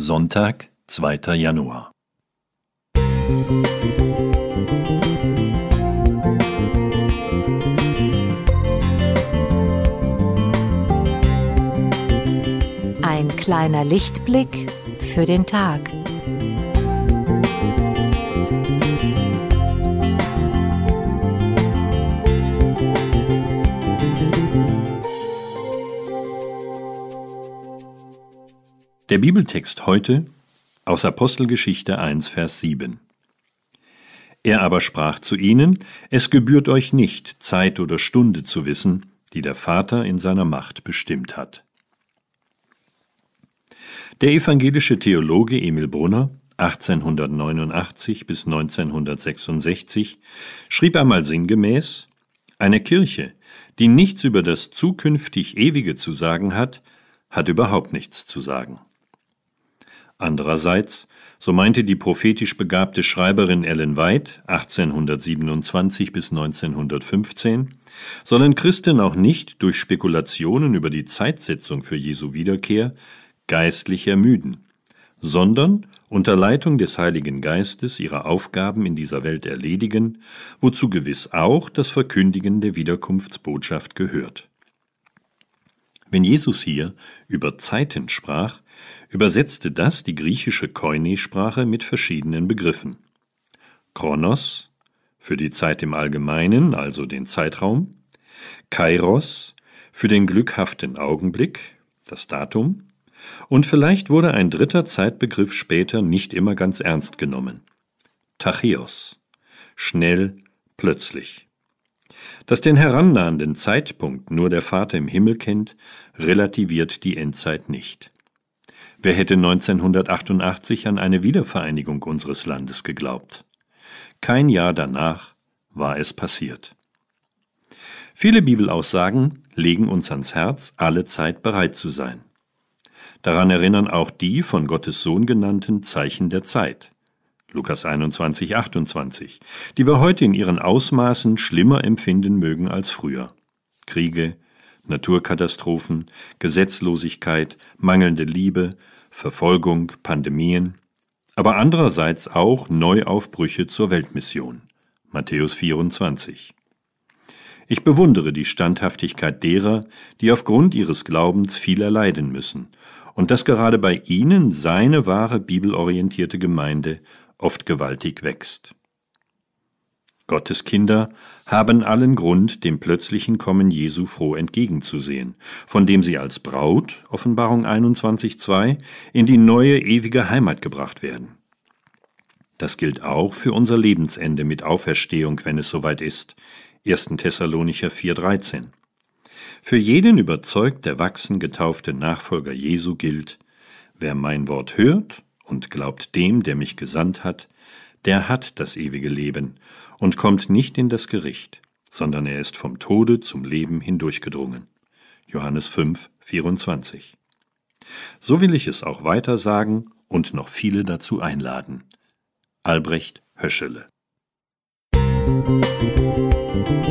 Sonntag, 2. Januar. Ein kleiner Lichtblick für den Tag. Der Bibeltext heute aus Apostelgeschichte 1, Vers 7. Er aber sprach zu ihnen, Es gebührt euch nicht, Zeit oder Stunde zu wissen, die der Vater in seiner Macht bestimmt hat. Der evangelische Theologe Emil Brunner 1889 bis 1966 schrieb einmal sinngemäß Eine Kirche, die nichts über das zukünftig Ewige zu sagen hat, hat überhaupt nichts zu sagen. Andererseits, so meinte die prophetisch begabte Schreiberin Ellen White 1827 bis 1915, sollen Christen auch nicht durch Spekulationen über die Zeitsetzung für Jesu Wiederkehr geistlich ermüden, sondern unter Leitung des Heiligen Geistes ihre Aufgaben in dieser Welt erledigen, wozu gewiss auch das Verkündigen der Wiederkunftsbotschaft gehört. Wenn Jesus hier über Zeiten sprach, übersetzte das die griechische Koine-Sprache mit verschiedenen Begriffen. Chronos für die Zeit im Allgemeinen, also den Zeitraum, Kairos für den glückhaften Augenblick, das Datum, und vielleicht wurde ein dritter Zeitbegriff später nicht immer ganz ernst genommen. Tachäus schnell, plötzlich. Dass den herannahenden Zeitpunkt nur der Vater im Himmel kennt, relativiert die Endzeit nicht. Wer hätte 1988 an eine Wiedervereinigung unseres Landes geglaubt? Kein Jahr danach war es passiert. Viele Bibelaussagen legen uns ans Herz, alle Zeit bereit zu sein. Daran erinnern auch die von Gottes Sohn genannten Zeichen der Zeit. Lukas 21, 28, die wir heute in ihren Ausmaßen schlimmer empfinden mögen als früher. Kriege, Naturkatastrophen, Gesetzlosigkeit, mangelnde Liebe, Verfolgung, Pandemien, aber andererseits auch Neuaufbrüche zur Weltmission. Matthäus 24. Ich bewundere die Standhaftigkeit derer, die aufgrund ihres Glaubens viel erleiden müssen, und dass gerade bei ihnen seine wahre bibelorientierte Gemeinde oft gewaltig wächst. Gottes Kinder haben allen Grund, dem plötzlichen Kommen Jesu froh entgegenzusehen, von dem sie als Braut, Offenbarung 21.2, in die neue ewige Heimat gebracht werden. Das gilt auch für unser Lebensende mit Auferstehung, wenn es soweit ist. 1. Thessalonicher 4,13. Für jeden überzeugt der wachsen getaufte Nachfolger Jesu gilt, wer mein Wort hört und glaubt dem, der mich gesandt hat, der hat das ewige Leben und kommt nicht in das Gericht, sondern er ist vom Tode zum Leben hindurchgedrungen. Johannes 5, 24. So will ich es auch weiter sagen und noch viele dazu einladen. Albrecht Höschele Musik